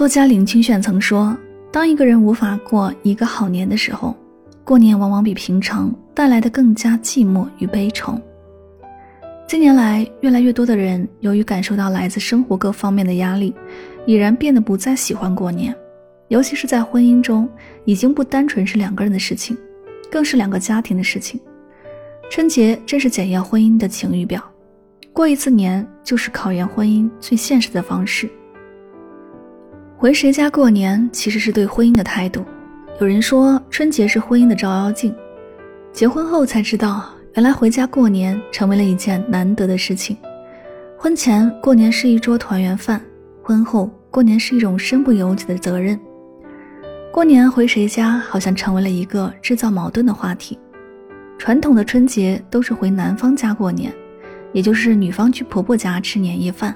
作家林清炫曾说：“当一个人无法过一个好年的时候，过年往往比平常带来的更加寂寞与悲愁。”近年来，越来越多的人由于感受到来自生活各方面的压力，已然变得不再喜欢过年。尤其是在婚姻中，已经不单纯是两个人的事情，更是两个家庭的事情。春节正是检验婚姻的晴雨表，过一次年就是考验婚姻最现实的方式。回谁家过年，其实是对婚姻的态度。有人说，春节是婚姻的照妖镜。结婚后才知道，原来回家过年成为了一件难得的事情。婚前过年是一桌团圆饭，婚后过年是一种身不由己的责任。过年回谁家，好像成为了一个制造矛盾的话题。传统的春节都是回男方家过年，也就是女方去婆婆家吃年夜饭。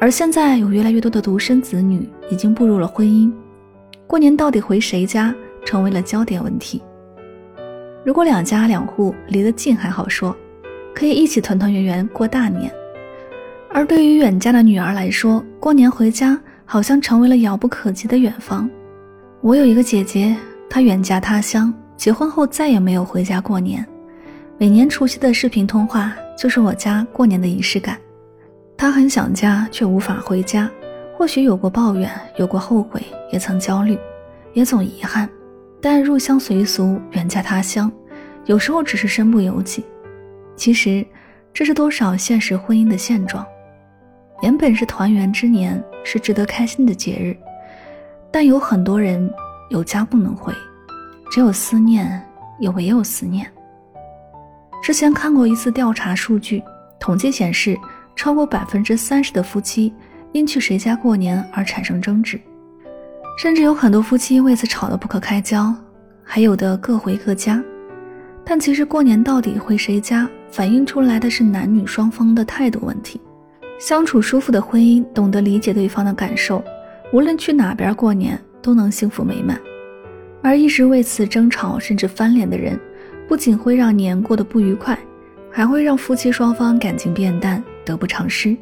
而现在有越来越多的独生子女已经步入了婚姻，过年到底回谁家成为了焦点问题。如果两家两户离得近还好说，可以一起团团圆圆过大年；而对于远嫁的女儿来说，过年回家好像成为了遥不可及的远方。我有一个姐姐，她远嫁他乡，结婚后再也没有回家过年，每年除夕的视频通话就是我家过年的仪式感。他很想家，却无法回家。或许有过抱怨，有过后悔，也曾焦虑，也总遗憾。但入乡随俗，远嫁他乡，有时候只是身不由己。其实，这是多少现实婚姻的现状。原本是团圆之年，是值得开心的节日，但有很多人有家不能回，只有思念，也唯有思念。之前看过一次调查数据，统计显示。超过百分之三十的夫妻因去谁家过年而产生争执，甚至有很多夫妻为此吵得不可开交，还有的各回各家。但其实过年到底回谁家，反映出来的是男女双方的态度问题。相处舒服的婚姻，懂得理解对方的感受，无论去哪边过年都能幸福美满。而一直为此争吵甚至翻脸的人，不仅会让年过得不愉快，还会让夫妻双方感情变淡。得不偿失。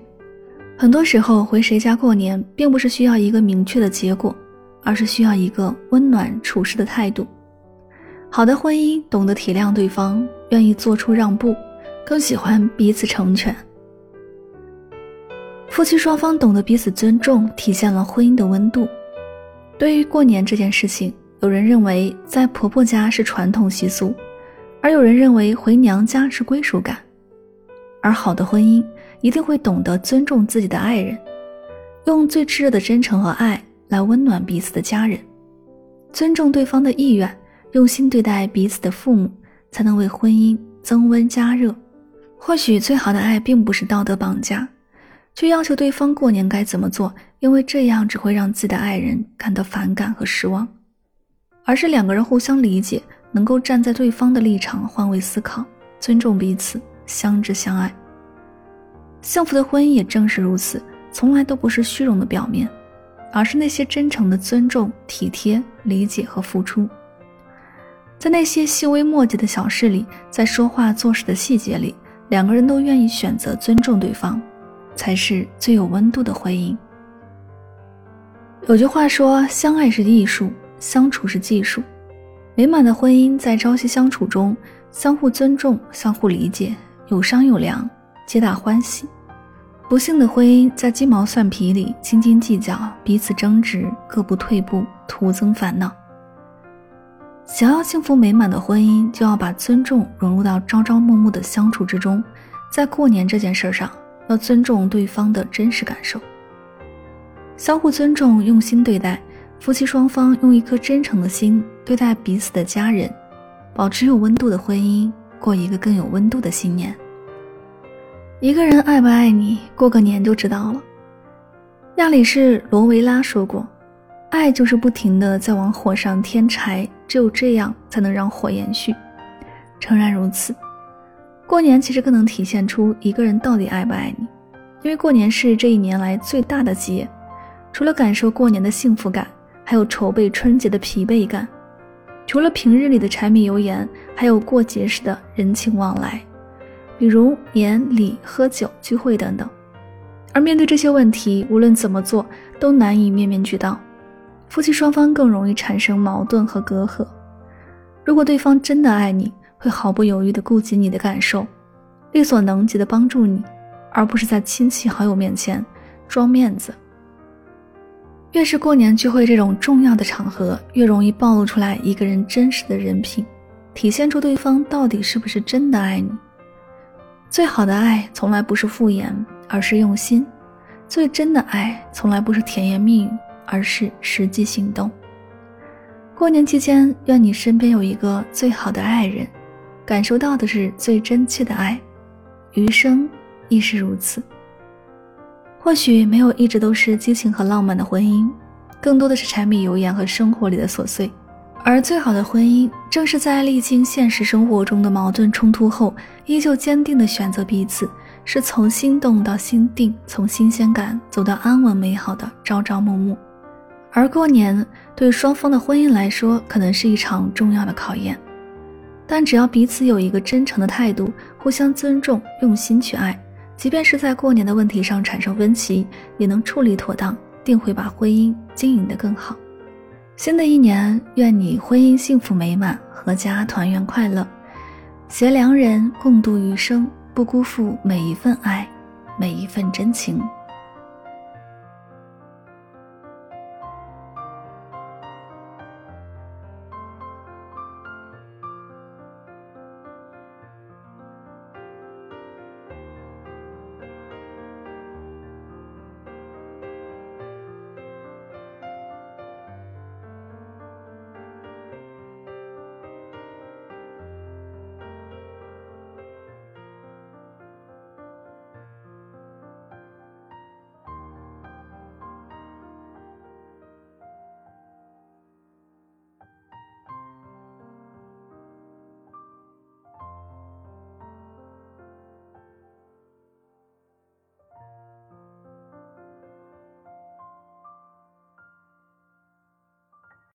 很多时候回谁家过年，并不是需要一个明确的结果，而是需要一个温暖处事的态度。好的婚姻懂得体谅对方，愿意做出让步，更喜欢彼此成全。夫妻双方懂得彼此尊重，体现了婚姻的温度。对于过年这件事情，有人认为在婆婆家是传统习俗，而有人认为回娘家是归属感。而好的婚姻。一定会懂得尊重自己的爱人，用最炽热的真诚和爱来温暖彼此的家人，尊重对方的意愿，用心对待彼此的父母，才能为婚姻增温加热。或许最好的爱并不是道德绑架，去要求对方过年该怎么做，因为这样只会让自己的爱人感到反感和失望，而是两个人互相理解，能够站在对方的立场换位思考，尊重彼此，相知相爱。幸福的婚姻也正是如此，从来都不是虚荣的表面，而是那些真诚的尊重、体贴、理解和付出。在那些细微末节的小事里，在说话做事的细节里，两个人都愿意选择尊重对方，才是最有温度的婚姻。有句话说：“相爱是艺术，相处是技术。”美满的婚姻在朝夕相处中，相互尊重、相互理解，有商有量，皆大欢喜。不幸的婚姻在鸡毛蒜皮里斤斤计较，彼此争执，各不退步，徒增烦恼。想要幸福美满的婚姻，就要把尊重融入到朝朝暮暮的相处之中。在过年这件事上，要尊重对方的真实感受，相互尊重，用心对待。夫妻双方用一颗真诚的心对待彼此的家人，保持有温度的婚姻，过一个更有温度的新年。一个人爱不爱你，过个年就知道了。亚里士罗维拉说过：“爱就是不停的在往火上添柴，只有这样才能让火延续。”诚然如此，过年其实更能体现出一个人到底爱不爱你，因为过年是这一年来最大的节，除了感受过年的幸福感，还有筹备春节的疲惫感；除了平日里的柴米油盐，还有过节时的人情往来。比如年礼、喝酒、聚会等等，而面对这些问题，无论怎么做都难以面面俱到，夫妻双方更容易产生矛盾和隔阂。如果对方真的爱你，会毫不犹豫地顾及你的感受，力所能及地帮助你，而不是在亲戚好友面前装面子。越是过年聚会这种重要的场合，越容易暴露出来一个人真实的人品，体现出对方到底是不是真的爱你。最好的爱从来不是敷衍，而是用心；最真的爱从来不是甜言蜜语，而是实际行动。过年期间，愿你身边有一个最好的爱人，感受到的是最真切的爱，余生亦是如此。或许没有一直都是激情和浪漫的婚姻，更多的是柴米油盐和生活里的琐碎。而最好的婚姻，正是在历经现实生活中的矛盾冲突后，依旧坚定的选择彼此，是从心动到心定，从新鲜感走到安稳美好的朝朝暮暮。而过年对双方的婚姻来说，可能是一场重要的考验，但只要彼此有一个真诚的态度，互相尊重，用心去爱。即便是在过年的问题上产生分歧，也能处理妥当，定会把婚姻经营得更好。新的一年，愿你婚姻幸福美满，阖家团圆快乐，携良人共度余生，不辜负每一份爱，每一份真情。